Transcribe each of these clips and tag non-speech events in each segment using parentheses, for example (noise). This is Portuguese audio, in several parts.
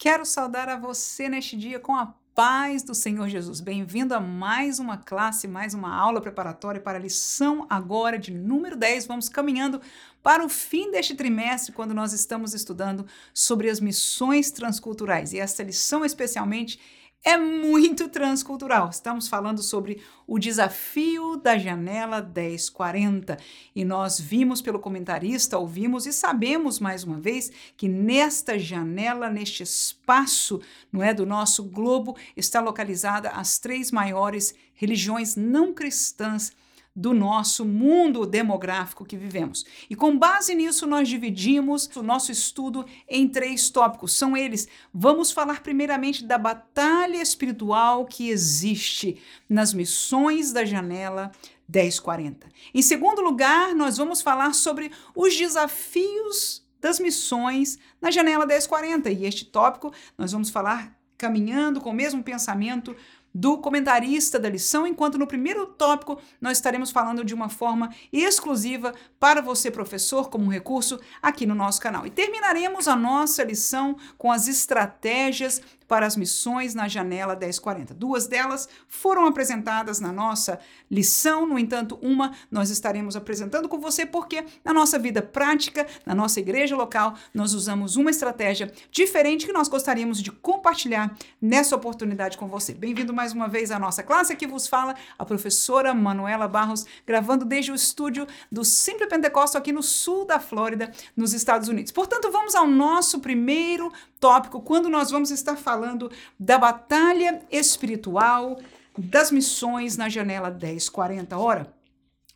Quero saudar a você neste dia com a paz do Senhor Jesus. Bem-vindo a mais uma classe, mais uma aula preparatória para a lição agora de número 10. Vamos caminhando para o fim deste trimestre, quando nós estamos estudando sobre as missões transculturais. E esta lição, especialmente, é muito transcultural. Estamos falando sobre o desafio da janela 1040 e nós vimos pelo comentarista, ouvimos e sabemos mais uma vez que nesta janela, neste espaço, não é do nosso globo, está localizada as três maiores religiões não cristãs do nosso mundo demográfico que vivemos. E com base nisso, nós dividimos o nosso estudo em três tópicos. São eles: vamos falar primeiramente da batalha espiritual que existe nas missões da janela 1040. Em segundo lugar, nós vamos falar sobre os desafios das missões na janela 1040. E este tópico nós vamos falar caminhando com o mesmo pensamento do comentarista da lição, enquanto no primeiro tópico nós estaremos falando de uma forma exclusiva para você, professor, como um recurso aqui no nosso canal. E terminaremos a nossa lição com as estratégias para as missões na janela 1040. Duas delas foram apresentadas na nossa lição, no entanto, uma nós estaremos apresentando com você porque na nossa vida prática, na nossa igreja local, nós usamos uma estratégia diferente que nós gostaríamos de compartilhar nessa oportunidade com você. Bem-vindo mais uma vez à nossa classe. Aqui vos fala a professora Manuela Barros, gravando desde o estúdio do Simple Pentecostal aqui no sul da Flórida, nos Estados Unidos. Portanto, vamos ao nosso primeiro tópico, quando nós vamos estar falando da batalha espiritual das missões na janela 1040. Ora,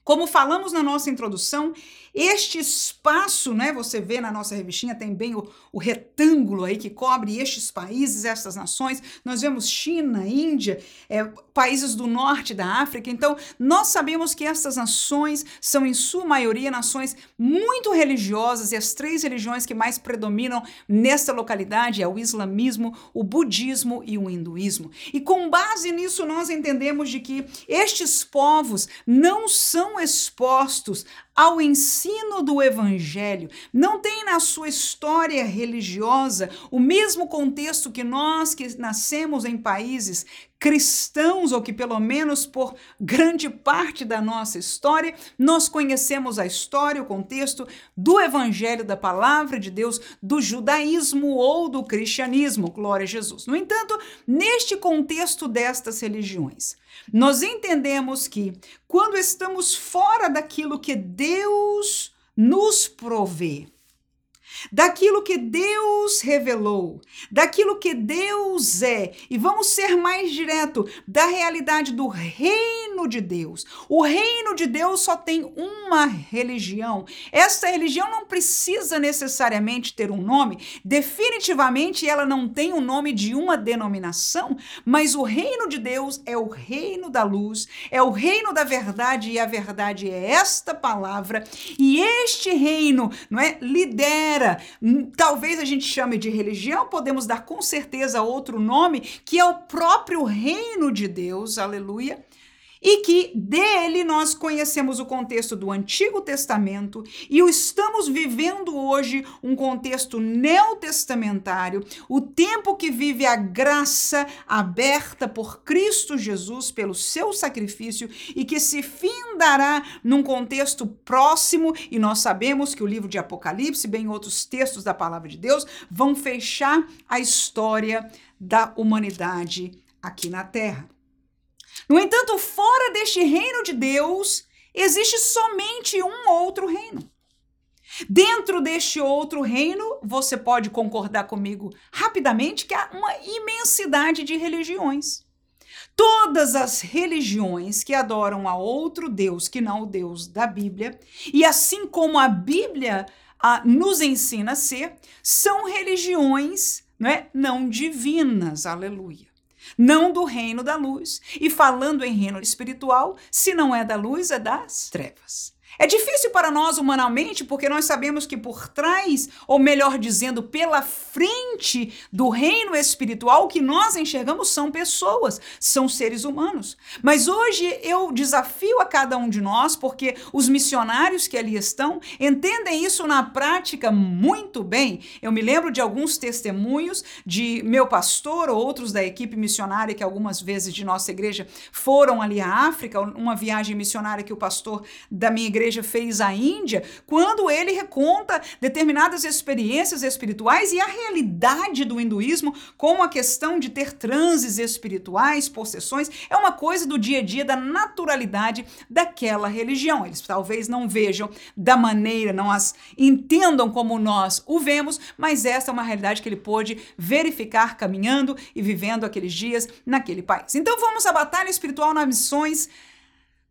como falamos na nossa introdução, este espaço, né, você vê na nossa revistinha, tem bem o, o, retângulo aí que cobre estes países, estas nações. Nós vemos China, Índia, é, países do norte da África. Então, nós sabemos que estas nações são, em sua maioria, nações muito religiosas e as três religiões que mais predominam nesta localidade é o islamismo, o budismo e o hinduísmo. E com base nisso, nós entendemos de que estes povos não são expostos ao ensino do evangelho, não tem na sua história religiosa o mesmo contexto que nós que nascemos em países cristãos, ou que pelo menos por grande parte da nossa história, nós conhecemos a história, o contexto do evangelho da palavra de Deus, do judaísmo ou do cristianismo, glória a Jesus. No entanto, neste contexto destas religiões, nós entendemos que quando estamos fora daquilo que Deus nos provê, daquilo que Deus revelou, daquilo que Deus é, e vamos ser mais direto, da realidade do reino de Deus. O reino de Deus só tem uma religião. Essa religião não precisa necessariamente ter um nome, definitivamente ela não tem o nome de uma denominação, mas o reino de Deus é o reino da luz, é o reino da verdade e a verdade é esta palavra, e este reino, não é, lidera Hum, talvez a gente chame de religião, podemos dar com certeza outro nome, que é o próprio reino de Deus, aleluia e que dele nós conhecemos o contexto do Antigo Testamento e estamos vivendo hoje um contexto neotestamentário, o tempo que vive a graça aberta por Cristo Jesus pelo seu sacrifício e que se findará num contexto próximo e nós sabemos que o livro de Apocalipse, bem outros textos da palavra de Deus, vão fechar a história da humanidade aqui na Terra. No entanto, fora deste reino de Deus, existe somente um outro reino. Dentro deste outro reino, você pode concordar comigo rapidamente que há uma imensidade de religiões. Todas as religiões que adoram a outro Deus que não o Deus da Bíblia, e assim como a Bíblia a, nos ensina a ser, são religiões não, é, não divinas. Aleluia não do reino da luz. E falando em reino espiritual, se não é da luz, é das trevas. É difícil para nós humanamente porque nós sabemos que por trás, ou melhor dizendo, pela frente do reino espiritual, o que nós enxergamos são pessoas, são seres humanos. Mas hoje eu desafio a cada um de nós, porque os missionários que ali estão entendem isso na prática muito bem. Eu me lembro de alguns testemunhos de meu pastor ou outros da equipe missionária que algumas vezes de nossa igreja foram ali à África, uma viagem missionária que o pastor da minha igreja igreja fez à Índia, quando ele reconta determinadas experiências espirituais e a realidade do hinduísmo, como a questão de ter transes espirituais, possessões, é uma coisa do dia a dia, da naturalidade daquela religião. Eles talvez não vejam da maneira, não as entendam como nós o vemos, mas essa é uma realidade que ele pôde verificar caminhando e vivendo aqueles dias naquele país. Então vamos à batalha espiritual nas missões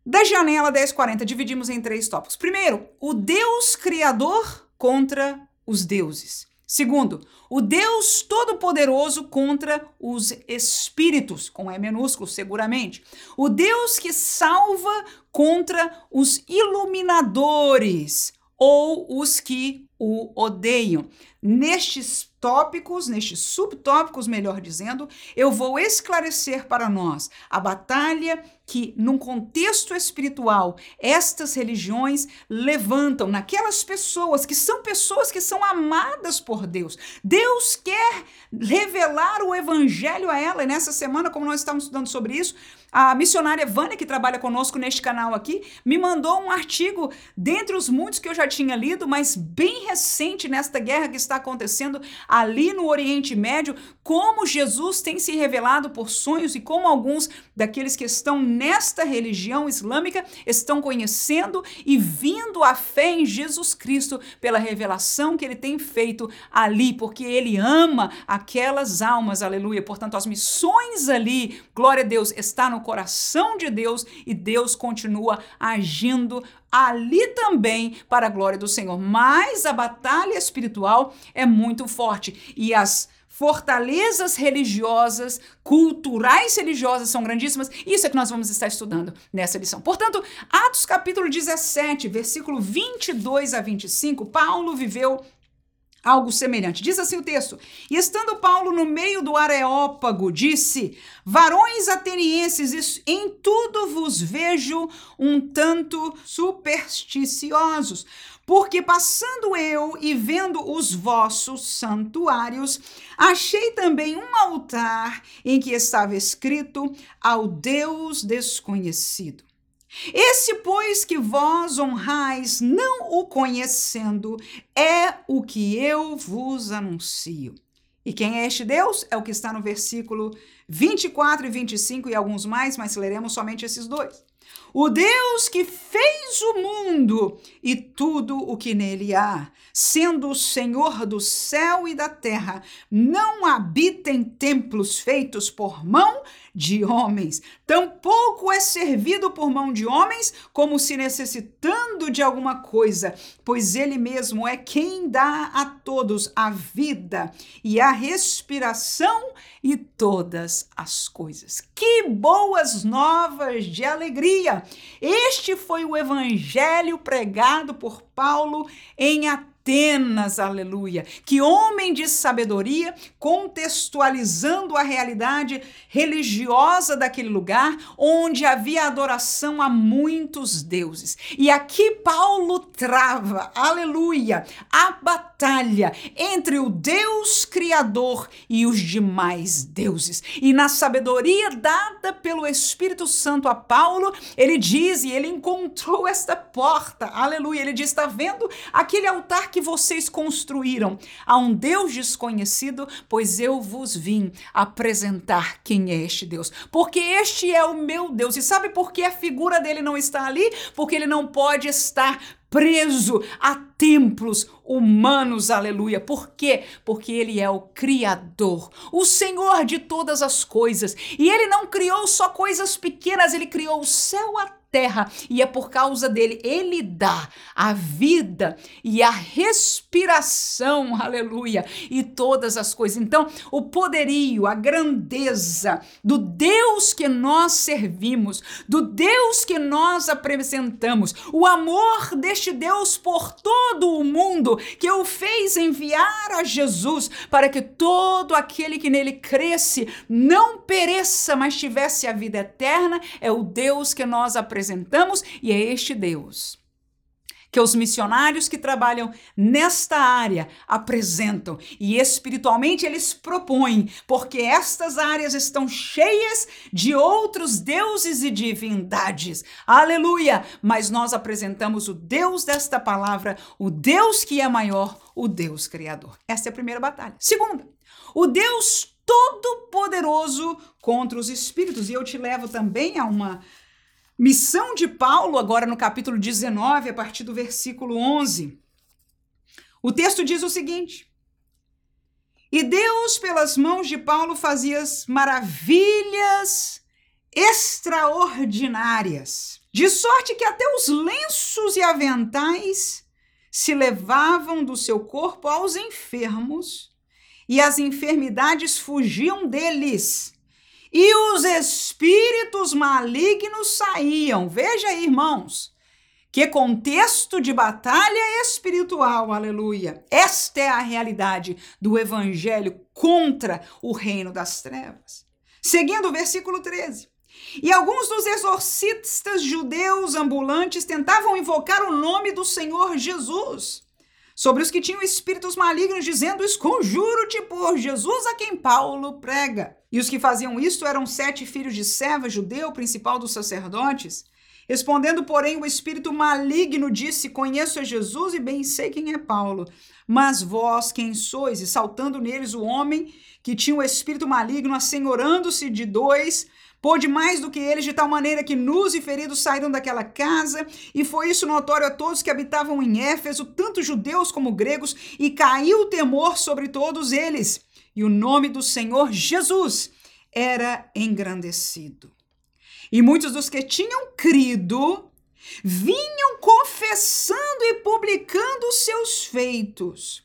da janela 1040, dividimos em três tópicos. Primeiro, o Deus Criador contra os deuses. Segundo, o Deus Todo-Poderoso contra os espíritos, com E minúsculo, seguramente. O Deus que salva contra os iluminadores ou os que o odeiam. Nestes tópicos, nestes subtópicos, melhor dizendo, eu vou esclarecer para nós a batalha que, num contexto espiritual, estas religiões levantam naquelas pessoas que são pessoas que são amadas por Deus. Deus quer revelar o evangelho a ela, e nessa semana, como nós estamos estudando sobre isso, a missionária Vânia, que trabalha conosco neste canal aqui, me mandou um artigo, dentre os muitos que eu já tinha lido, mas bem recente nesta guerra que está acontecendo ali no Oriente Médio, como Jesus tem se revelado por sonhos e como alguns daqueles que estão nesta religião islâmica estão conhecendo e vindo à fé em Jesus Cristo pela revelação que ele tem feito ali, porque ele ama aquelas almas, aleluia. Portanto, as missões ali, glória a Deus, está no coração de Deus e Deus continua agindo ali também para a glória do Senhor. Mas a batalha espiritual é muito forte e as fortalezas religiosas, culturais religiosas são grandíssimas. Isso é que nós vamos estar estudando nessa lição. Portanto, Atos capítulo 17, versículo 22 a 25, Paulo viveu algo semelhante. Diz assim o texto: E estando Paulo no meio do Areópago, disse: Varões atenienses, em tudo vos vejo um tanto supersticiosos. Porque passando eu e vendo os vossos santuários, achei também um altar em que estava escrito ao Deus desconhecido. Esse, pois, que vós honrais, não o conhecendo, é o que eu vos anuncio. E quem é este Deus? É o que está no versículo 24 e 25 e alguns mais, mas leremos somente esses dois. O Deus que fez o mundo e tudo o que nele há, sendo o Senhor do céu e da terra, não habita em templos feitos por mão de homens, tampouco é servido por mão de homens, como se necessitando de alguma coisa, pois ele mesmo é quem dá a todos a vida e a respiração e todas as coisas. Que boas novas de alegria! Este foi o evangelho pregado por Paulo em Atenas Atenas, aleluia. Que homem de sabedoria, contextualizando a realidade religiosa daquele lugar, onde havia adoração a muitos deuses. E aqui Paulo trava, aleluia, a batalha entre o Deus Criador e os demais deuses. E na sabedoria dada pelo Espírito Santo a Paulo, ele diz, e ele encontrou esta porta, aleluia. Ele diz: está vendo aquele altar que vocês construíram a um Deus desconhecido, pois eu vos vim apresentar quem é este Deus. Porque este é o meu Deus. E sabe por que a figura dele não está ali? Porque ele não pode estar preso a templos humanos, aleluia. Por quê? Porque ele é o Criador, o Senhor de todas as coisas. E ele não criou só coisas pequenas, ele criou o céu, a terra e é por causa dele. Ele dá a vida e a respiração, aleluia, e todas as coisas. Então, o poderio, a grandeza do Deus que nós servimos, do Deus que nós apresentamos, o amor deste Deus por todo o mundo que o fez enviar a Jesus para que todo aquele que nele cresce não pereça, mas tivesse a vida eterna, é o Deus que nós apresentamos e é este Deus que os missionários que trabalham nesta área apresentam e espiritualmente eles propõem, porque estas áreas estão cheias de outros deuses e divindades. Aleluia! Mas nós apresentamos o Deus desta palavra, o Deus que é maior, o Deus criador. Essa é a primeira batalha. Segunda, o Deus todo-poderoso contra os espíritos. E eu te levo também a uma Missão de Paulo, agora no capítulo 19, a partir do versículo 11. O texto diz o seguinte: E Deus, pelas mãos de Paulo, fazia maravilhas extraordinárias, de sorte que até os lenços e aventais se levavam do seu corpo aos enfermos, e as enfermidades fugiam deles e os espíritos malignos saíam. Veja aí, irmãos, que contexto de batalha espiritual, aleluia. Esta é a realidade do evangelho contra o reino das trevas. Seguindo o versículo 13. E alguns dos exorcistas judeus ambulantes tentavam invocar o nome do Senhor Jesus sobre os que tinham espíritos malignos, dizendo: Esconjuro-te por Jesus a quem Paulo prega. E os que faziam isto eram sete filhos de Seva, judeu, principal dos sacerdotes. Respondendo, porém, o espírito maligno disse: Conheço a Jesus e bem sei quem é Paulo. Mas vós quem sois? E saltando neles o homem que tinha o espírito maligno, assenhorando-se de dois, Pôde mais do que eles, de tal maneira que nus e feridos saíram daquela casa, e foi isso notório a todos que habitavam em Éfeso, tanto judeus como gregos, e caiu o temor sobre todos eles. E o nome do Senhor Jesus era engrandecido. E muitos dos que tinham crido vinham confessando e publicando seus feitos.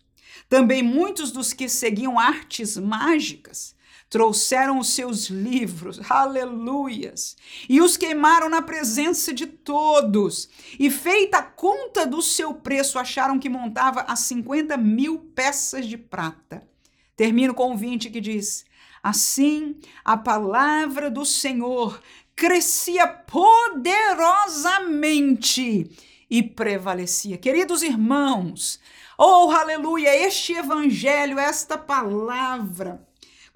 Também muitos dos que seguiam artes mágicas trouxeram os seus livros, aleluias, e os queimaram na presença de todos. E feita a conta do seu preço, acharam que montava a 50 mil peças de prata. Termino com o 20 que diz: Assim a palavra do Senhor crescia poderosamente e prevalecia. Queridos irmãos, oh aleluia, este evangelho, esta palavra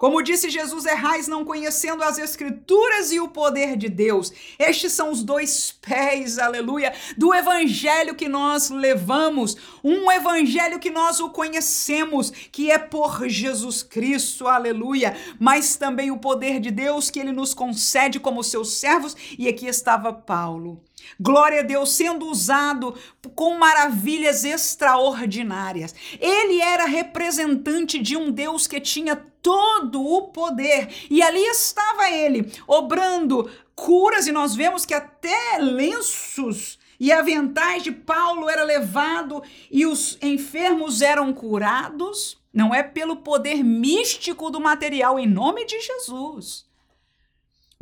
como disse Jesus, errais não conhecendo as Escrituras e o poder de Deus. Estes são os dois pés, aleluia, do evangelho que nós levamos, um evangelho que nós o conhecemos, que é por Jesus Cristo, aleluia, mas também o poder de Deus que ele nos concede como seus servos, e aqui estava Paulo. Glória a Deus, sendo usado com maravilhas extraordinárias. Ele era representante de um Deus que tinha todo o poder. E ali estava ele, obrando curas, e nós vemos que até lenços e aventais de Paulo era levado e os enfermos eram curados. Não é pelo poder místico do material, em nome de Jesus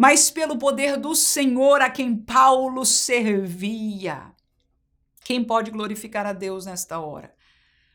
mas pelo poder do Senhor a quem Paulo servia. Quem pode glorificar a Deus nesta hora?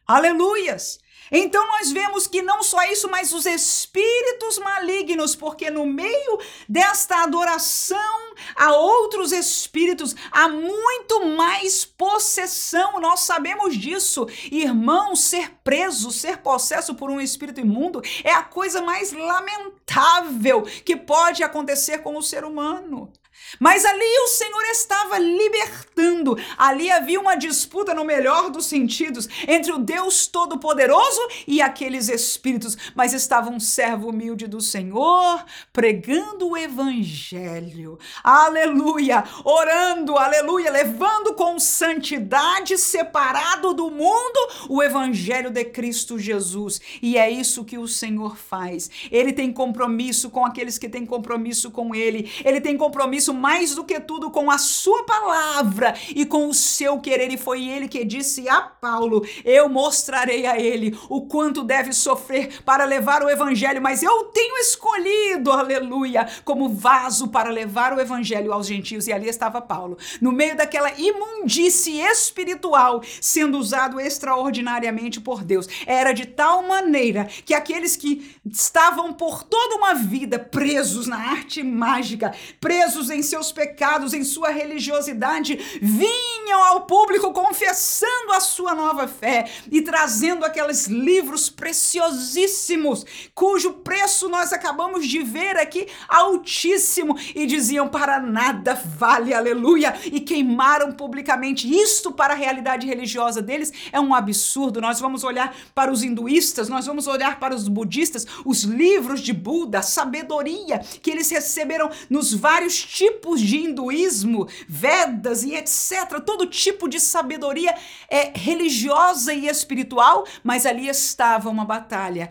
Aleluias! Então nós vemos que não só isso, mas os espíritos malignos, porque no meio desta adoração a outros espíritos há muito mais possessão. Nós sabemos disso. Irmão, ser preso, ser possesso por um espírito imundo é a coisa mais lamentável que pode acontecer com o ser humano. Mas ali o Senhor estava libertando. Ali havia uma disputa, no melhor dos sentidos, entre o Deus Todo-Poderoso poderoso e aqueles espíritos, mas estava um servo humilde do Senhor pregando o evangelho. Aleluia! Orando, aleluia, levando com santidade separado do mundo o evangelho de Cristo Jesus. E é isso que o Senhor faz. Ele tem compromisso com aqueles que têm compromisso com ele. Ele tem compromisso mais do que tudo com a sua palavra e com o seu querer. E foi ele que disse a Paulo: Eu mostrarei a ele o quanto deve sofrer para levar o evangelho, mas eu tenho escolhido, aleluia, como vaso para levar o evangelho aos gentios. E ali estava Paulo, no meio daquela imundície espiritual, sendo usado extraordinariamente por Deus. Era de tal maneira que aqueles que estavam por toda uma vida presos na arte mágica, presos em seus pecados, em sua religiosidade, vinham ao público confessando a sua nova fé e trazendo aqueles livros preciosíssimos, cujo preço nós acabamos de ver aqui altíssimo, e diziam: para nada vale, aleluia, e queimaram publicamente. Isto para a realidade religiosa deles é um absurdo. Nós vamos olhar para os hinduístas, nós vamos olhar para os budistas, os livros de Buda, a sabedoria que eles receberam nos vários tipos de hinduísmo, Vedas e etc. Todo tipo de sabedoria é religiosa e espiritual, mas ali estava uma batalha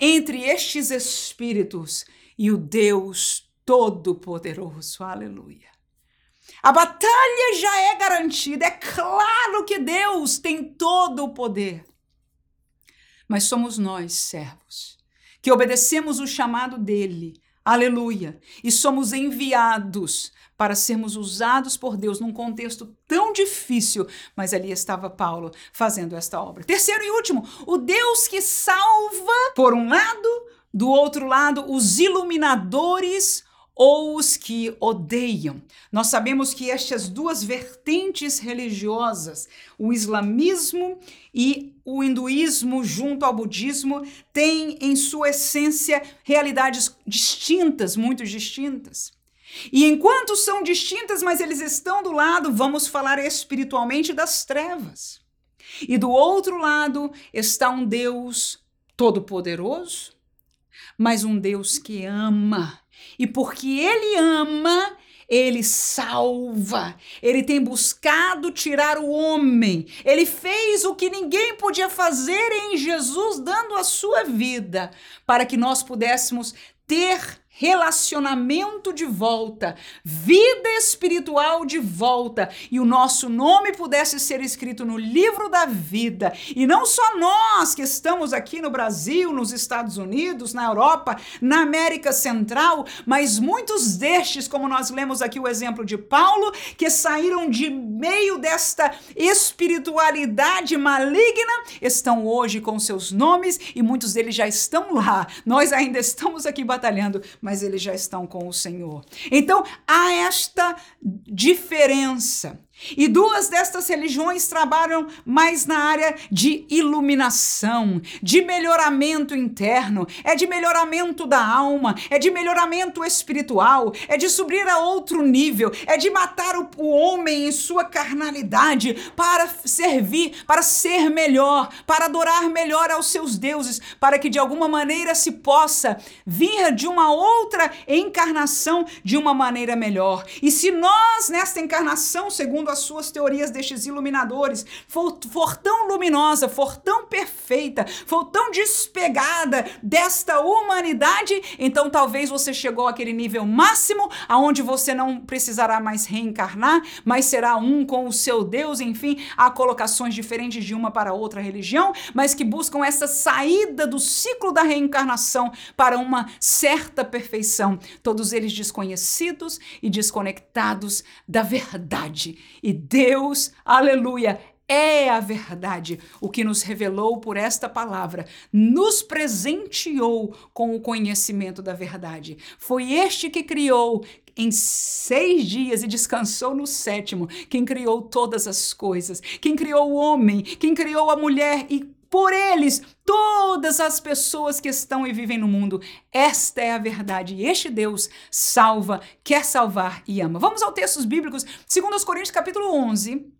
entre estes espíritos e o Deus Todo-Poderoso. Aleluia. A batalha já é garantida. É claro que Deus tem todo o poder. Mas somos nós, servos, que obedecemos o chamado dele. Aleluia. E somos enviados para sermos usados por Deus num contexto tão difícil, mas ali estava Paulo fazendo esta obra. Terceiro e último, o Deus que salva, por um lado, do outro lado, os iluminadores ou os que odeiam. Nós sabemos que estas duas vertentes religiosas, o islamismo e o hinduísmo junto ao budismo, têm em sua essência realidades distintas, muito distintas. E enquanto são distintas, mas eles estão do lado, vamos falar espiritualmente das trevas. E do outro lado está um Deus todo-poderoso, mas um Deus que ama. E porque ele ama, ele salva, ele tem buscado tirar o homem, ele fez o que ninguém podia fazer em Jesus, dando a sua vida, para que nós pudéssemos ter relacionamento de volta, vida espiritual de volta e o nosso nome pudesse ser escrito no livro da vida. E não só nós que estamos aqui no Brasil, nos Estados Unidos, na Europa, na América Central, mas muitos destes, como nós lemos aqui o exemplo de Paulo, que saíram de meio desta espiritualidade maligna, estão hoje com seus nomes e muitos deles já estão lá. Nós ainda estamos aqui batalhando, mas mas eles já estão com o Senhor. Então há esta diferença. E duas destas religiões trabalham mais na área de iluminação, de melhoramento interno, é de melhoramento da alma, é de melhoramento espiritual, é de subir a outro nível, é de matar o, o homem em sua carnalidade para servir, para ser melhor, para adorar melhor aos seus deuses, para que de alguma maneira se possa vir de uma outra encarnação de uma maneira melhor. E se nós, nesta encarnação, segundo as suas teorias destes iluminadores for, for tão luminosa, for tão perfeita, for tão despegada desta humanidade, então talvez você chegou àquele nível máximo aonde você não precisará mais reencarnar, mas será um com o seu Deus, enfim, há colocações diferentes de uma para outra religião, mas que buscam essa saída do ciclo da reencarnação para uma certa perfeição, todos eles desconhecidos e desconectados da verdade. E Deus, aleluia, é a verdade, o que nos revelou por esta palavra, nos presenteou com o conhecimento da verdade. Foi este que criou em seis dias e descansou no sétimo, quem criou todas as coisas, quem criou o homem, quem criou a mulher e por eles todas as pessoas que estão e vivem no mundo. Esta é a verdade. Este Deus salva, quer salvar e ama. Vamos aos textos bíblicos. 2 Coríntios capítulo 11,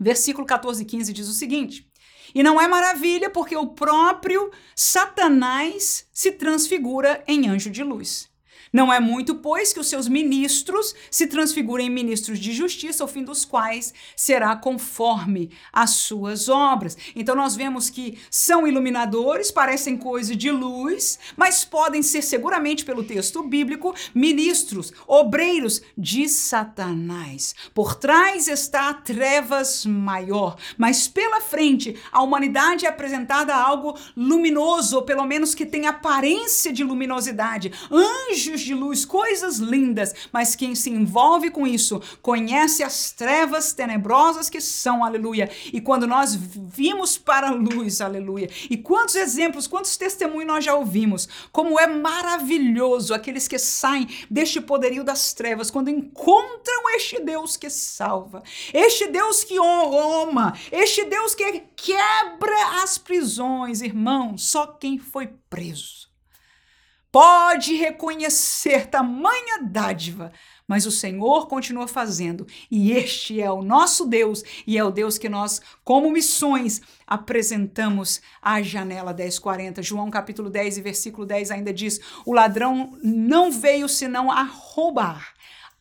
versículo 14 e 15 diz o seguinte: E não é maravilha porque o próprio Satanás se transfigura em anjo de luz. Não é muito, pois, que os seus ministros se transfigurem em ministros de justiça, o fim dos quais será conforme as suas obras. Então nós vemos que são iluminadores, parecem coisa de luz, mas podem ser seguramente pelo texto bíblico ministros, obreiros de Satanás. Por trás está a trevas maior, mas pela frente a humanidade é apresentada algo luminoso, ou pelo menos que tem aparência de luminosidade. Anjos de luz, coisas lindas, mas quem se envolve com isso conhece as trevas tenebrosas que são, aleluia. E quando nós vimos para a luz, aleluia, e quantos exemplos, quantos testemunhos nós já ouvimos, como é maravilhoso aqueles que saem deste poderio das trevas, quando encontram este Deus que salva, este Deus que ama, este Deus que quebra as prisões, irmão, só quem foi preso pode reconhecer tamanha dádiva, mas o Senhor continua fazendo, e este é o nosso Deus, e é o Deus que nós, como missões, apresentamos à janela 1040. João capítulo 10 e versículo 10 ainda diz: O ladrão não veio senão a roubar,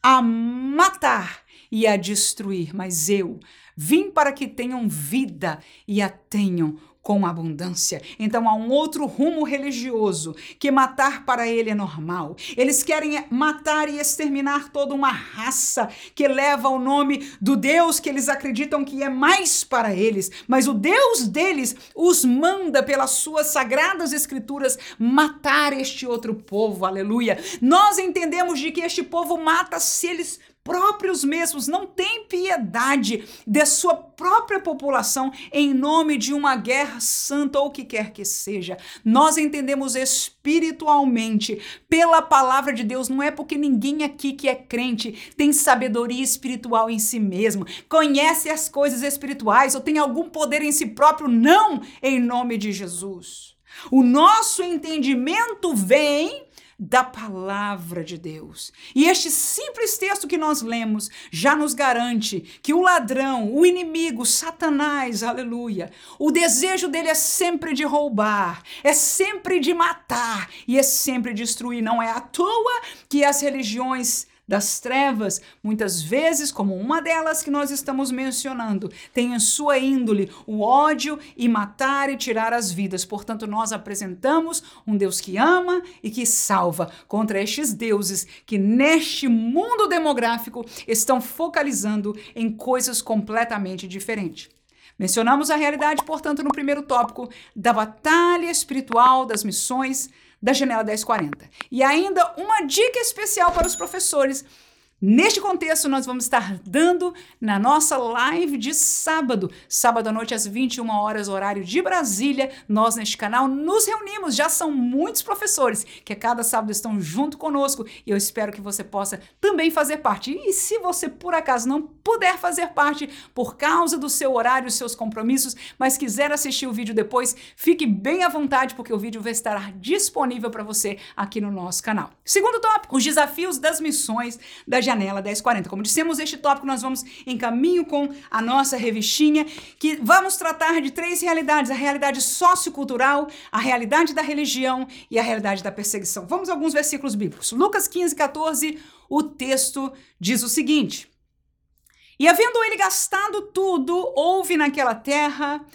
a matar e a destruir, mas eu vim para que tenham vida e a tenham com abundância. Então há um outro rumo religioso que matar para ele é normal. Eles querem matar e exterminar toda uma raça que leva o nome do Deus que eles acreditam que é mais para eles, mas o Deus deles os manda pelas suas sagradas escrituras matar este outro povo. Aleluia. Nós entendemos de que este povo mata se eles próprios mesmos não têm piedade de sua própria população em nome de uma guerra santa ou o que quer que seja. Nós entendemos espiritualmente pela palavra de Deus, não é porque ninguém aqui que é crente tem sabedoria espiritual em si mesmo, conhece as coisas espirituais ou tem algum poder em si próprio, não, em nome de Jesus. O nosso entendimento vem da palavra de Deus. E este simples texto que nós lemos já nos garante que o ladrão, o inimigo, Satanás, aleluia, o desejo dele é sempre de roubar, é sempre de matar e é sempre destruir. Não é à toa que as religiões das trevas, muitas vezes, como uma delas que nós estamos mencionando, tem em sua índole o ódio e matar e tirar as vidas. Portanto, nós apresentamos um Deus que ama e que salva contra estes deuses que neste mundo demográfico estão focalizando em coisas completamente diferentes. Mencionamos a realidade, portanto, no primeiro tópico da batalha espiritual das missões da janela 1040. E ainda uma dica especial para os professores Neste contexto, nós vamos estar dando na nossa live de sábado, sábado à noite às 21 horas, horário de Brasília. Nós neste canal nos reunimos, já são muitos professores que a cada sábado estão junto conosco e eu espero que você possa também fazer parte. E se você por acaso não puder fazer parte por causa do seu horário, seus compromissos, mas quiser assistir o vídeo depois, fique bem à vontade porque o vídeo vai estar disponível para você aqui no nosso canal. Segundo tópico, os desafios das missões da Janela 1040. Como dissemos, este tópico nós vamos em caminho com a nossa revistinha, que vamos tratar de três realidades: a realidade sociocultural, a realidade da religião e a realidade da perseguição. Vamos a alguns versículos bíblicos. Lucas 15, 14, o texto diz o seguinte: E havendo ele gastado tudo, houve naquela terra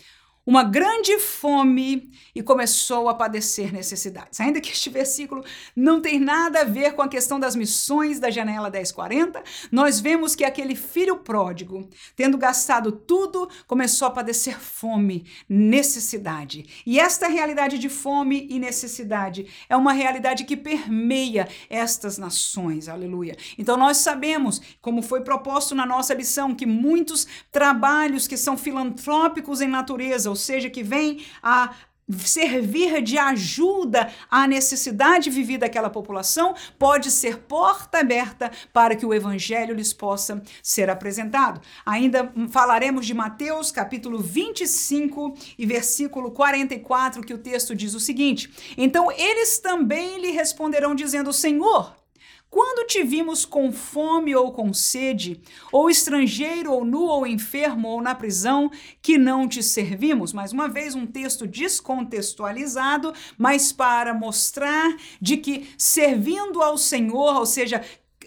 uma grande fome e começou a padecer necessidades. Ainda que este (laughs) versículo não tem nada a ver com a questão das missões da janela 1040, nós vemos que aquele filho pródigo, tendo gastado tudo, começou a padecer fome, necessidade. E esta realidade de fome e necessidade é uma realidade que permeia estas nações. Aleluia. Então nós sabemos, como foi proposto na nossa lição, que muitos trabalhos que são filantrópicos em natureza, ou seja, que vem a servir de ajuda à necessidade vivida daquela população, pode ser porta aberta para que o evangelho lhes possa ser apresentado. Ainda falaremos de Mateus, capítulo 25 e versículo 44, que o texto diz o seguinte: Então eles também lhe responderão dizendo: Senhor, quando te vimos com fome ou com sede, ou estrangeiro, ou nu, ou enfermo, ou na prisão, que não te servimos? Mais uma vez, um texto descontextualizado, mas para mostrar de que servindo ao Senhor, ou seja,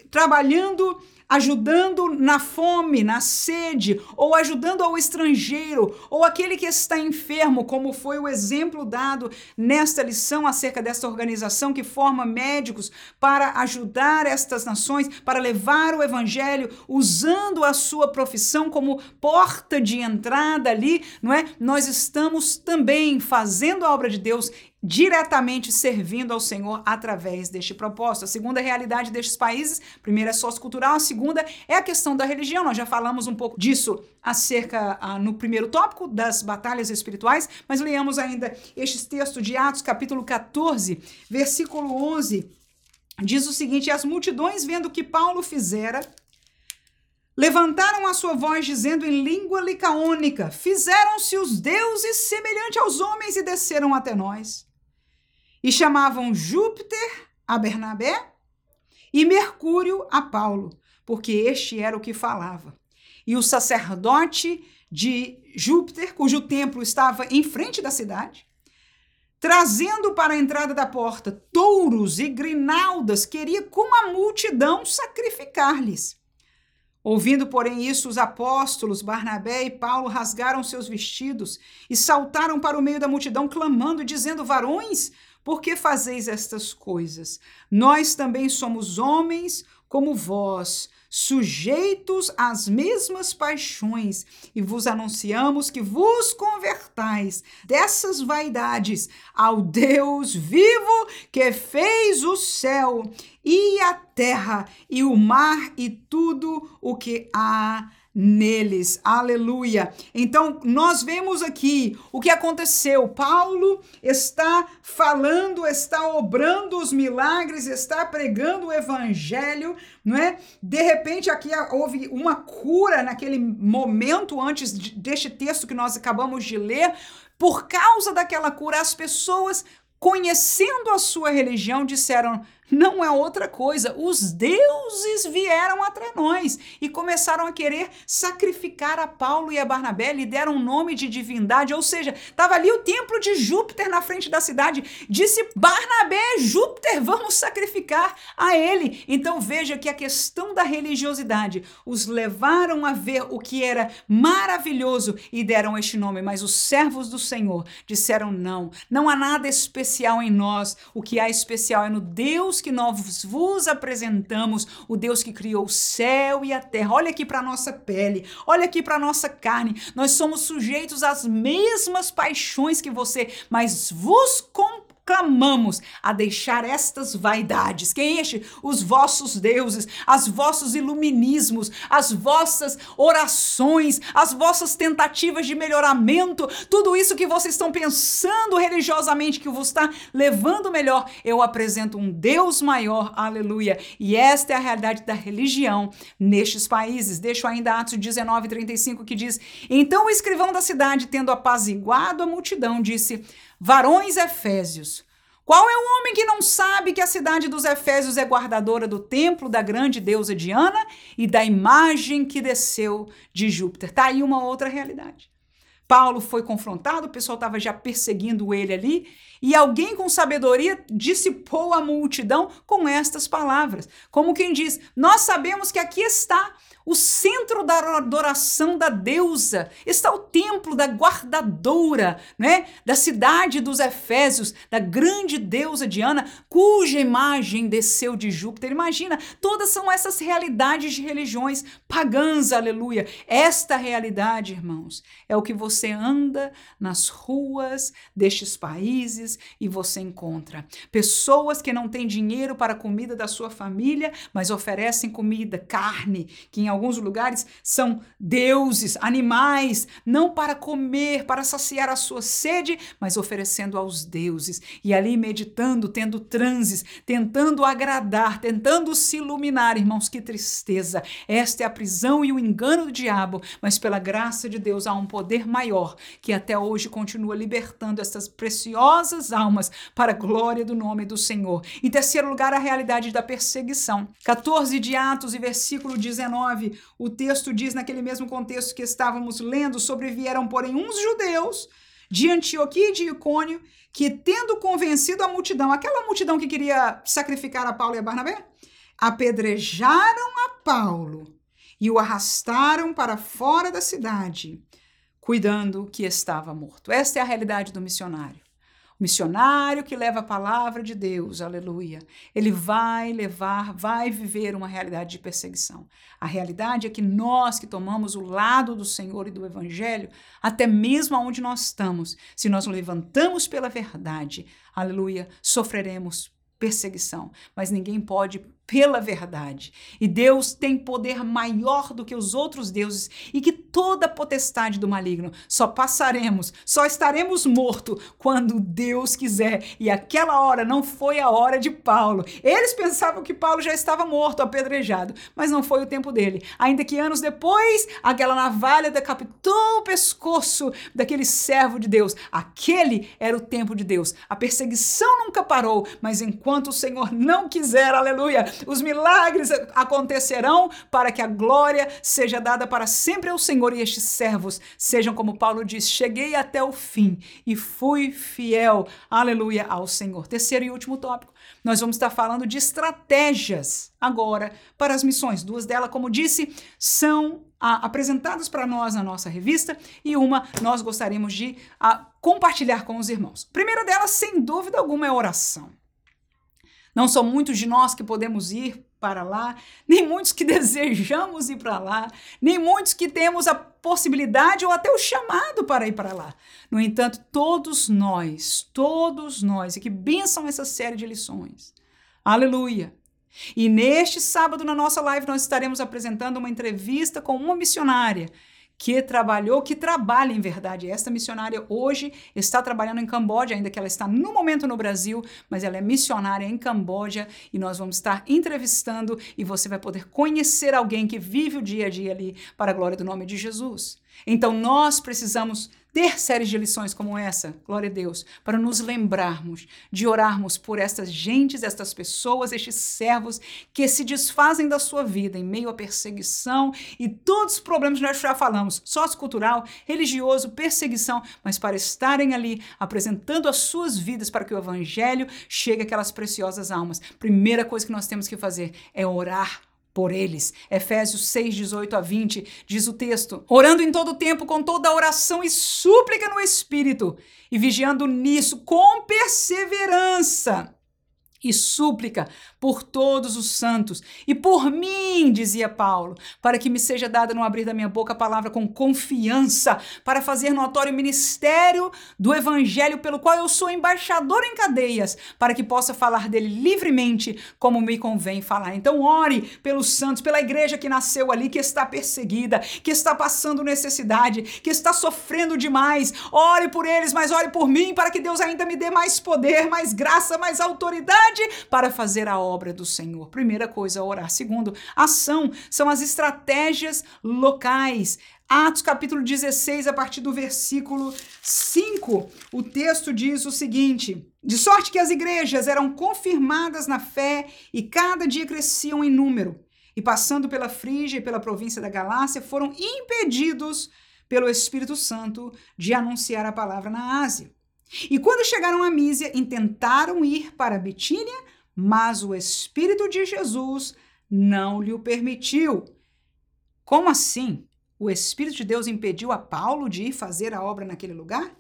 trabalhando ajudando na fome, na sede, ou ajudando ao estrangeiro, ou aquele que está enfermo, como foi o exemplo dado nesta lição acerca desta organização que forma médicos para ajudar estas nações, para levar o evangelho, usando a sua profissão como porta de entrada ali, não é? Nós estamos também fazendo a obra de Deus diretamente servindo ao Senhor através deste propósito. A segunda realidade destes países, primeira é sociocultural, a segunda é a questão da religião. Nós já falamos um pouco disso acerca ah, no primeiro tópico das batalhas espirituais, mas leamos ainda este texto de Atos, capítulo 14, versículo 11. Diz o seguinte: As multidões, vendo o que Paulo fizera, Levantaram a sua voz dizendo em língua licaônica: Fizeram-se os deuses semelhante aos homens e desceram até nós e chamavam Júpiter a Bernabé e Mercúrio a Paulo, porque este era o que falava. E o sacerdote de Júpiter, cujo templo estava em frente da cidade, trazendo para a entrada da porta touros e grinaldas, queria com a multidão sacrificar-lhes. Ouvindo, porém, isso, os apóstolos Barnabé e Paulo rasgaram seus vestidos e saltaram para o meio da multidão, clamando dizendo: Varões, por que fazeis estas coisas? Nós também somos homens como vós, sujeitos às mesmas paixões, e vos anunciamos que vos convertais dessas vaidades ao Deus vivo que fez o céu e a terra e o mar e tudo o que há neles. Aleluia. Então, nós vemos aqui o que aconteceu. Paulo está falando, está obrando os milagres, está pregando o evangelho, não é? De repente aqui houve uma cura naquele momento antes deste texto que nós acabamos de ler. Por causa daquela cura, as pessoas conhecendo a sua religião disseram: não é outra coisa. Os deuses vieram atrás nós e começaram a querer sacrificar a Paulo e a Barnabé, lhe deram um nome de divindade, ou seja, estava ali o templo de Júpiter na frente da cidade. Disse Barnabé, Júpiter, vamos sacrificar a ele. Então veja que a questão da religiosidade os levaram a ver o que era maravilhoso e deram este nome, mas os servos do Senhor disseram não, não há nada especial em nós, o que há especial é no Deus que nós vos apresentamos, o Deus que criou o céu e a terra. Olha aqui para nossa pele, olha aqui para nossa carne. Nós somos sujeitos às mesmas paixões que você, mas vos com clamamos a deixar estas vaidades. Quem enche os vossos deuses, as vossos iluminismos, as vossas orações, as vossas tentativas de melhoramento, tudo isso que vocês estão pensando religiosamente que vos está levando melhor, eu apresento um Deus maior, aleluia. E esta é a realidade da religião nestes países. Deixo ainda Atos 19, 35 que diz: Então o escrivão da cidade, tendo apaziguado a multidão, disse: Varões Efésios, qual é o homem que não sabe que a cidade dos Efésios é guardadora do templo da grande deusa Diana e da imagem que desceu de Júpiter? Tá aí uma outra realidade. Paulo foi confrontado, o pessoal estava já perseguindo ele ali, e alguém com sabedoria dissipou a multidão com estas palavras. Como quem diz: Nós sabemos que aqui está o centro da adoração da deusa, está o templo da guardadora, né? da cidade dos Efésios, da grande deusa Diana, cuja imagem desceu de Júpiter. Imagina, todas são essas realidades de religiões pagãs, aleluia. Esta realidade, irmãos, é o que você anda nas ruas destes países e você encontra pessoas que não têm dinheiro para a comida da sua família, mas oferecem comida, carne, que em alguns lugares, são deuses, animais, não para comer, para saciar a sua sede, mas oferecendo aos deuses. E ali meditando, tendo transes, tentando agradar, tentando se iluminar. Irmãos, que tristeza! Esta é a prisão e o engano do diabo, mas pela graça de Deus há um poder maior que até hoje continua libertando essas preciosas almas para a glória do nome do Senhor. Em terceiro lugar, a realidade da perseguição. 14 de Atos e versículo 19, o texto diz, naquele mesmo contexto que estávamos lendo, sobrevieram, porém, uns judeus de Antioquia e de Icônio, que, tendo convencido a multidão, aquela multidão que queria sacrificar a Paulo e a Barnabé, apedrejaram a Paulo e o arrastaram para fora da cidade, cuidando que estava morto. Esta é a realidade do missionário missionário que leva a palavra de Deus, aleluia, ele vai levar, vai viver uma realidade de perseguição. A realidade é que nós que tomamos o lado do Senhor e do Evangelho, até mesmo onde nós estamos, se nós levantamos pela verdade, aleluia, sofreremos perseguição, mas ninguém pode pela verdade. E Deus tem poder maior do que os outros deuses e que toda potestade do maligno só passaremos, só estaremos mortos quando Deus quiser. E aquela hora não foi a hora de Paulo. Eles pensavam que Paulo já estava morto, apedrejado, mas não foi o tempo dele. Ainda que anos depois, aquela navalha decapitou o pescoço daquele servo de Deus. Aquele era o tempo de Deus. A perseguição nunca parou, mas enquanto o Senhor não quiser, aleluia, os milagres acontecerão para que a glória seja dada para sempre ao Senhor e estes servos sejam como Paulo diz: cheguei até o fim e fui fiel, aleluia, ao Senhor. Terceiro e último tópico, nós vamos estar falando de estratégias agora para as missões. Duas delas, como disse, são ah, apresentadas para nós na nossa revista e uma nós gostaríamos de ah, compartilhar com os irmãos. A primeira delas, sem dúvida alguma, é oração. Não são muitos de nós que podemos ir para lá, nem muitos que (laughs) desejamos ir para lá, nem muitos que temos a possibilidade ou até o chamado para ir para lá. No entanto, todos nós, todos nós, e que benção essa série de lições. Aleluia! E neste sábado, na nossa live, nós estaremos apresentando uma entrevista com uma missionária que trabalhou, que trabalha em verdade. Esta missionária hoje está trabalhando em Camboja, ainda que ela está no momento no Brasil, mas ela é missionária em Camboja e nós vamos estar entrevistando e você vai poder conhecer alguém que vive o dia a dia ali para a glória do nome de Jesus. Então nós precisamos ter séries de lições como essa, glória a Deus, para nos lembrarmos de orarmos por estas gentes, estas pessoas, estes servos que se desfazem da sua vida em meio à perseguição e todos os problemas que nós já falamos, sociocultural, religioso, perseguição, mas para estarem ali apresentando as suas vidas para que o evangelho chegue àquelas preciosas almas. Primeira coisa que nós temos que fazer é orar por eles. Efésios 6, 18 a 20 diz o texto: orando em todo tempo com toda oração e súplica no Espírito, e vigiando nisso com perseverança e súplica por todos os santos e por mim, dizia Paulo, para que me seja dada no abrir da minha boca a palavra com confiança, para fazer notório ministério do evangelho pelo qual eu sou embaixador em cadeias, para que possa falar dele livremente como me convém falar. Então ore pelos santos, pela igreja que nasceu ali, que está perseguida, que está passando necessidade, que está sofrendo demais. Ore por eles, mas ore por mim, para que Deus ainda me dê mais poder, mais graça, mais autoridade para fazer a obra do Senhor. Primeira coisa, orar. Segundo, ação são as estratégias locais. Atos capítulo 16, a partir do versículo 5, o texto diz o seguinte: De sorte que as igrejas eram confirmadas na fé e cada dia cresciam em número, e passando pela Frígia e pela província da Galácia, foram impedidos pelo Espírito Santo de anunciar a palavra na Ásia. E quando chegaram a Mísia, intentaram ir para Bitínia, mas o Espírito de Jesus não lhe o permitiu. Como assim? O Espírito de Deus impediu a Paulo de ir fazer a obra naquele lugar?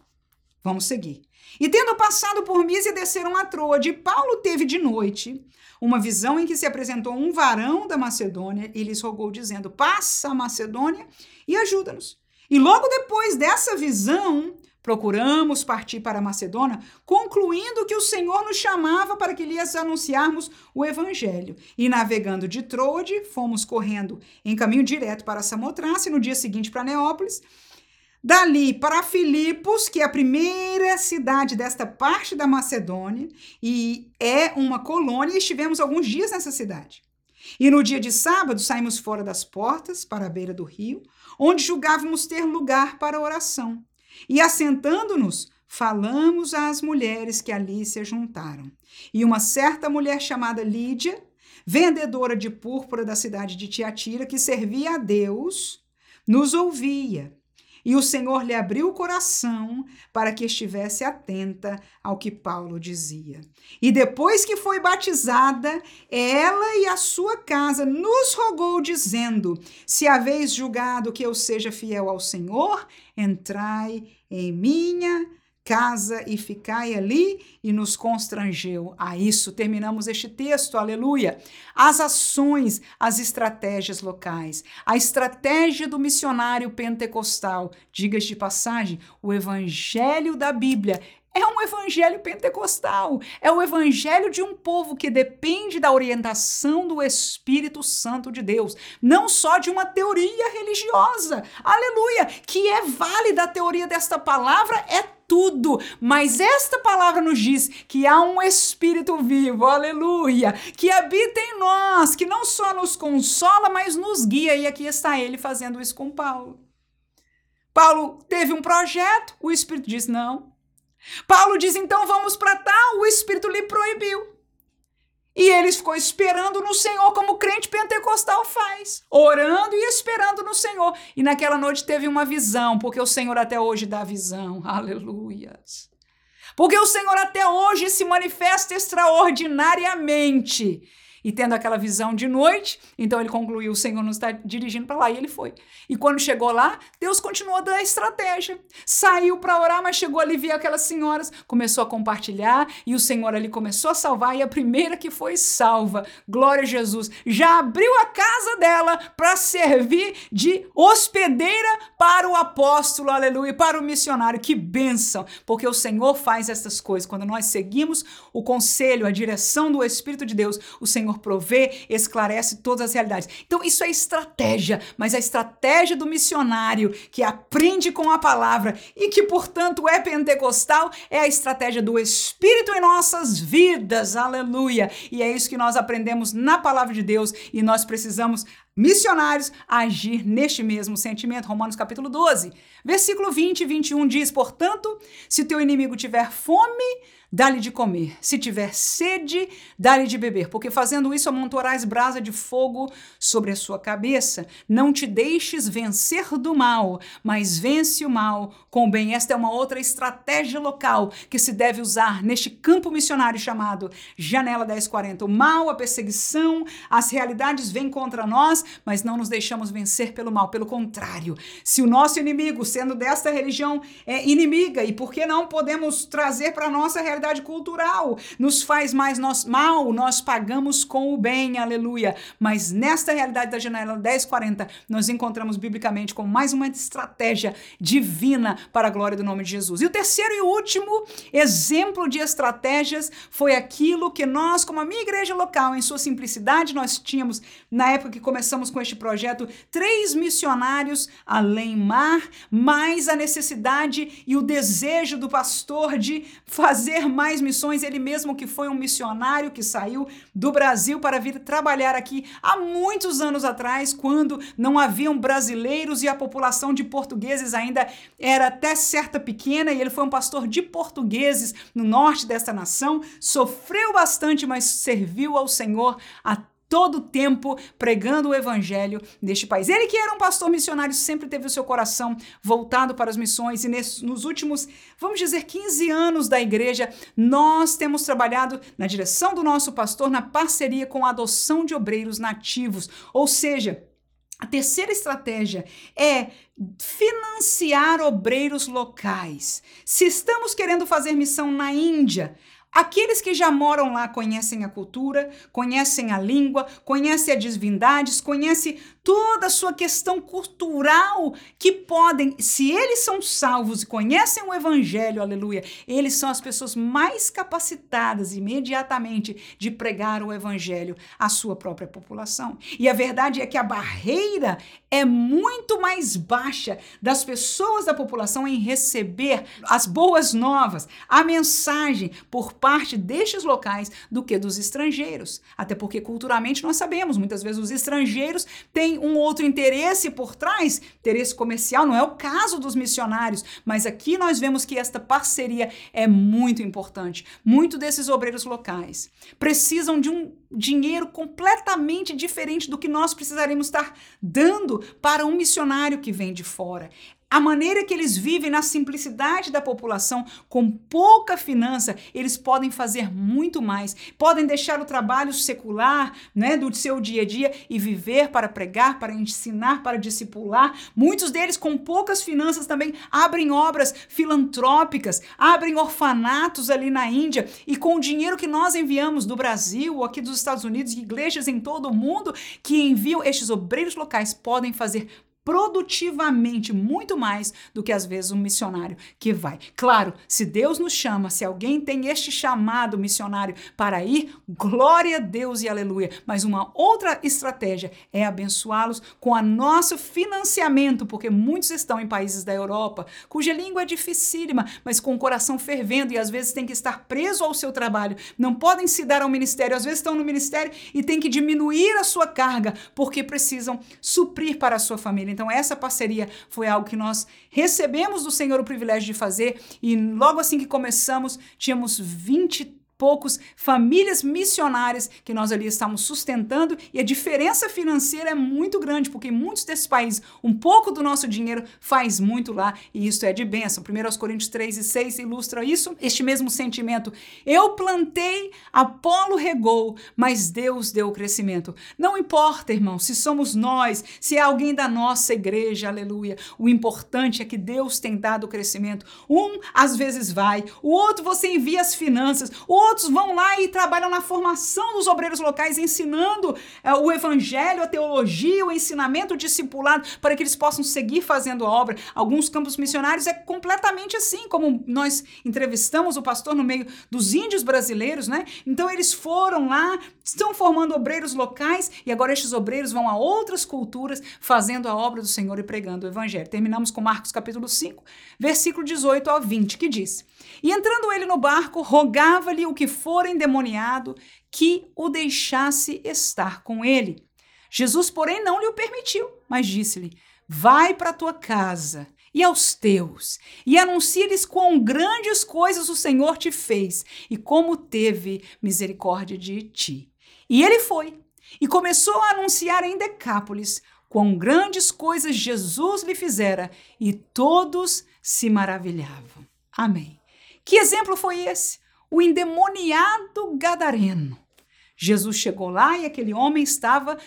Vamos seguir. E tendo passado por Mísia, desceram a Troade. Paulo teve de noite uma visão em que se apresentou um varão da Macedônia e lhes rogou, dizendo: Passa a Macedônia e ajuda-nos. E logo depois dessa visão, procuramos partir para Macedônia, concluindo que o Senhor nos chamava para que lhes anunciarmos o evangelho. E navegando de Trode, fomos correndo em caminho direto para Samotrace, no dia seguinte para Neópolis. Dali para Filipos, que é a primeira cidade desta parte da Macedônia, e é uma colônia, e estivemos alguns dias nessa cidade. E no dia de sábado saímos fora das portas, para a beira do rio, onde julgávamos ter lugar para oração. E assentando-nos, falamos às mulheres que ali se juntaram. E uma certa mulher chamada Lídia, vendedora de púrpura da cidade de Tiatira, que servia a Deus, nos ouvia e o Senhor lhe abriu o coração para que estivesse atenta ao que Paulo dizia. E depois que foi batizada, ela e a sua casa nos rogou, dizendo: Se haveis julgado que eu seja fiel ao Senhor, entrai em minha casa e ficai ali, e nos constrangeu a isso. Terminamos este texto, aleluia. As ações, as estratégias locais, a estratégia do missionário pentecostal, digas de passagem, o evangelho da Bíblia é um evangelho pentecostal. É o evangelho de um povo que depende da orientação do Espírito Santo de Deus, não só de uma teoria religiosa. Aleluia! Que é válida a teoria desta palavra, é tudo, mas esta palavra nos diz que há um Espírito vivo, aleluia, que habita em nós, que não só nos consola, mas nos guia, e aqui está ele fazendo isso com Paulo. Paulo teve um projeto, o Espírito diz não, Paulo diz: então vamos para tal, o Espírito lhe proibiu. E ele ficou esperando no Senhor, como crente pentecostal faz, orando e esperando no Senhor. E naquela noite teve uma visão, porque o Senhor até hoje dá visão. (laughs) Aleluias. Porque o Senhor até hoje se manifesta extraordinariamente e tendo aquela visão de noite, então ele concluiu: o Senhor nos está dirigindo para lá, e ele foi. E quando chegou lá, Deus continuou da estratégia. Saiu para orar, mas chegou ali, viu aquelas senhoras, começou a compartilhar, e o Senhor ali começou a salvar, e a primeira que foi salva, glória a Jesus, já abriu a casa dela para servir de hospedeira para o apóstolo, aleluia, para o missionário. Que bênção, porque o Senhor faz essas coisas. Quando nós seguimos o conselho, a direção do Espírito de Deus, o Senhor Senhor provê, esclarece todas as realidades. Então, isso é estratégia, mas a estratégia do missionário que aprende com a palavra e que, portanto, é pentecostal, é a estratégia do Espírito em nossas vidas. Aleluia! E é isso que nós aprendemos na palavra de Deus e nós precisamos missionários agir neste mesmo sentimento. Romanos capítulo 12, versículo 20 e 21 diz: Portanto, se teu inimigo tiver fome, dá-lhe de comer. Se tiver sede, dá-lhe de beber, porque fazendo isso amontoarás brasa de fogo sobre a sua cabeça. Não te deixes vencer do mal, mas vence o mal com o bem. Esta é uma outra estratégia local que se deve usar neste campo missionário chamado Janela 1040. O mal, a perseguição, as realidades vêm contra nós, mas não nos deixamos vencer pelo mal. Pelo contrário, se o nosso inimigo, sendo desta religião, é inimiga, e por que não podemos trazer para nossa realidade? Realidade cultural. Nos faz mais nós, mal, nós pagamos com o bem, aleluia. Mas nesta realidade da janela 1040, nós encontramos biblicamente como mais uma estratégia divina para a glória do nome de Jesus. E o terceiro e último exemplo de estratégias foi aquilo que nós, como a minha igreja local, em sua simplicidade, nós tínhamos, na época que começamos com este projeto, três missionários além mar, mais a necessidade e o desejo do pastor de fazer mais missões, ele mesmo que foi um missionário que saiu do Brasil para vir trabalhar aqui há muitos anos atrás, quando não haviam brasileiros e a população de portugueses ainda era até certa pequena, e ele foi um pastor de portugueses no norte desta nação, sofreu bastante, mas serviu ao Senhor até todo o tempo pregando o evangelho neste país. Ele que era um pastor missionário sempre teve o seu coração voltado para as missões e nesse, nos últimos, vamos dizer, 15 anos da igreja, nós temos trabalhado na direção do nosso pastor na parceria com a adoção de obreiros nativos, ou seja, a terceira estratégia é financiar obreiros locais. Se estamos querendo fazer missão na Índia, Aqueles que já moram lá conhecem a cultura, conhecem a língua, conhecem as divindades, conhecem toda a sua questão cultural que podem, se eles são salvos e conhecem o evangelho, aleluia, eles são as pessoas mais capacitadas imediatamente de pregar o evangelho à sua própria população. E a verdade é que a barreira é muito mais baixa das pessoas da população em receber as boas novas, a mensagem por parte destes locais do que dos estrangeiros. Até porque culturalmente nós sabemos, muitas vezes os estrangeiros têm um outro interesse por trás, interesse comercial, não é o caso dos missionários, mas aqui nós vemos que esta parceria é muito importante. Muito desses obreiros locais precisam de um dinheiro completamente diferente do que nós precisaremos estar dando para um missionário que vem de fora a maneira que eles vivem na simplicidade da população, com pouca finança, eles podem fazer muito mais. Podem deixar o trabalho secular, né, do seu dia a dia e viver para pregar, para ensinar, para discipular. Muitos deles com poucas finanças também abrem obras filantrópicas, abrem orfanatos ali na Índia e com o dinheiro que nós enviamos do Brasil ou aqui dos Estados Unidos, igrejas em todo o mundo que enviam estes obreiros locais podem fazer produtivamente muito mais do que às vezes um missionário que vai. Claro, se Deus nos chama, se alguém tem este chamado missionário para ir, glória a Deus e aleluia. Mas uma outra estratégia é abençoá-los com a nosso financiamento, porque muitos estão em países da Europa, cuja língua é dificílima, mas com o coração fervendo e às vezes tem que estar preso ao seu trabalho, não podem se dar ao ministério, às vezes estão no ministério e tem que diminuir a sua carga porque precisam suprir para a sua família. Então, essa parceria foi algo que nós recebemos do Senhor o privilégio de fazer, e logo assim que começamos, tínhamos 20 poucos famílias missionárias que nós ali estamos sustentando e a diferença financeira é muito grande, porque em muitos desses países, um pouco do nosso dinheiro faz muito lá e isso é de bênção. 1 Coríntios 3 e 6 ilustra isso, este mesmo sentimento. Eu plantei, Apolo regou, mas Deus deu o crescimento. Não importa, irmão, se somos nós, se é alguém da nossa igreja, aleluia. O importante é que Deus tem dado o crescimento. Um às vezes vai, o outro você envia as finanças, o outros vão lá e trabalham na formação dos obreiros locais, ensinando é, o evangelho, a teologia, o ensinamento discipulado, para que eles possam seguir fazendo a obra. Alguns campos missionários é completamente assim, como nós entrevistamos o pastor no meio dos índios brasileiros, né? Então eles foram lá, estão formando obreiros locais e agora estes obreiros vão a outras culturas fazendo a obra do Senhor e pregando o evangelho. Terminamos com Marcos capítulo 5, versículo 18 ao 20, que diz: E entrando ele no barco, rogava-lhe o que for endemoniado que o deixasse estar com ele. Jesus, porém, não lhe o permitiu, mas disse-lhe: Vai para tua casa e aos teus, e anuncia-lhes quão grandes coisas o Senhor te fez e como teve misericórdia de ti. E ele foi e começou a anunciar em Decápolis quão grandes coisas Jesus lhe fizera, e todos se maravilhavam. Amém. Que exemplo foi esse? O endemoniado gadareno. Jesus chegou lá e aquele homem estava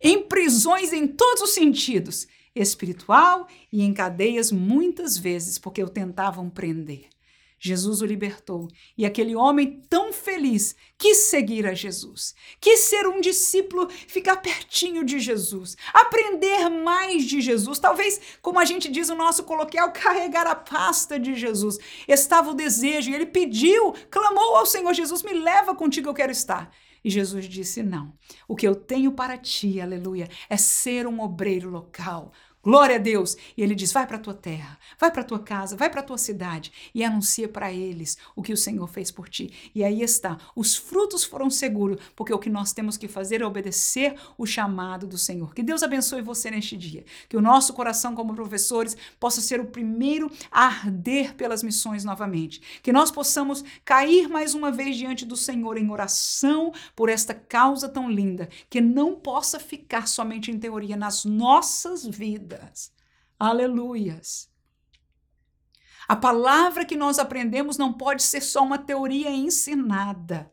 em prisões em todos os sentidos, espiritual e em cadeias muitas vezes, porque o tentavam prender. Jesus o libertou. E aquele homem tão feliz quis seguir a Jesus, quis ser um discípulo, ficar pertinho de Jesus, aprender mais de Jesus. Talvez, como a gente diz no nosso coloquial, carregar a pasta de Jesus. Estava o desejo e ele pediu, clamou ao Senhor Jesus: me leva contigo, eu quero estar. E Jesus disse: Não, o que eu tenho para ti, aleluia, é ser um obreiro local, Glória a Deus. E ele diz: vai para a tua terra, vai para a tua casa, vai para a tua cidade e anuncia para eles o que o Senhor fez por ti. E aí está, os frutos foram seguros, porque o que nós temos que fazer é obedecer o chamado do Senhor. Que Deus abençoe você neste dia. Que o nosso coração, como professores, possa ser o primeiro a arder pelas missões novamente. Que nós possamos cair mais uma vez diante do Senhor em oração por esta causa tão linda, que não possa ficar somente em teoria nas nossas vidas vidas. Aleluias. A palavra que nós aprendemos não pode ser só uma teoria ensinada.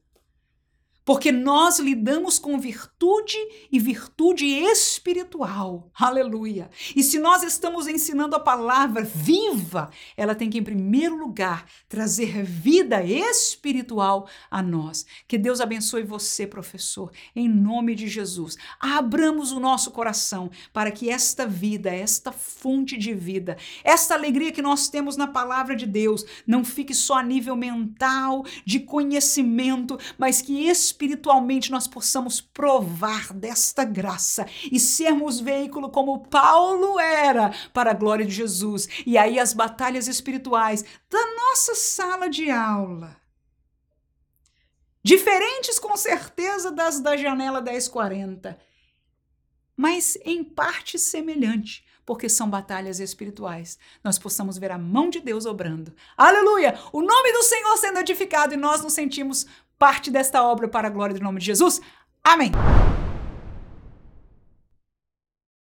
Porque nós lidamos com virtude e virtude espiritual. Aleluia! E se nós estamos ensinando a palavra viva, ela tem que, em primeiro lugar, trazer vida espiritual a nós. Que Deus abençoe você, professor, em nome de Jesus. Abramos o nosso coração para que esta vida, esta fonte de vida, esta alegria que nós temos na palavra de Deus, não fique só a nível mental, de conhecimento, mas que espiritualmente nós possamos provar desta graça e sermos veículo como Paulo era para a glória de Jesus. E aí as batalhas espirituais da nossa sala de aula. Diferentes com certeza das da janela 1040, mas em parte semelhante, porque são batalhas espirituais. Nós possamos ver a mão de Deus obrando. Aleluia! O nome do Senhor sendo edificado e nós nos sentimos parte desta obra para a glória do nome de Jesus. Amém.